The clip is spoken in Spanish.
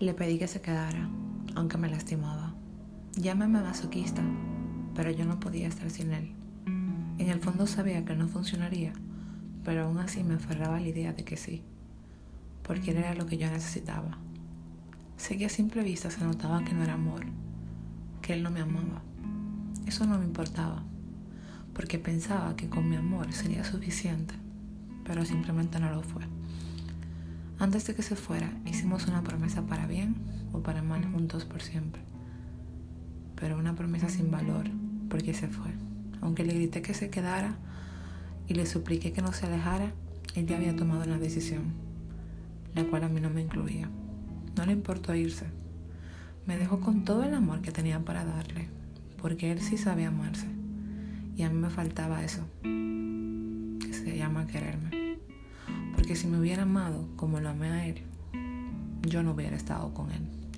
Le pedí que se quedara, aunque me lastimaba. Llámame masoquista, pero yo no podía estar sin él. En el fondo sabía que no funcionaría, pero aún así me aferraba la idea de que sí, porque era lo que yo necesitaba. Sé que a simple vista se notaba que no era amor, que él no me amaba. Eso no me importaba, porque pensaba que con mi amor sería suficiente, pero simplemente no lo fue. Antes de que se fuera, hicimos una promesa para bien o para mal juntos por siempre, pero una promesa sin valor, porque se fue. Aunque le grité que se quedara y le supliqué que no se alejara, él ya había tomado una decisión, la cual a mí no me incluía. No le importó irse. Me dejó con todo el amor que tenía para darle, porque él sí sabía amarse. Y a mí me faltaba eso, que se llama quererme. Porque si me hubiera amado como lo amé a él, yo no hubiera estado con él.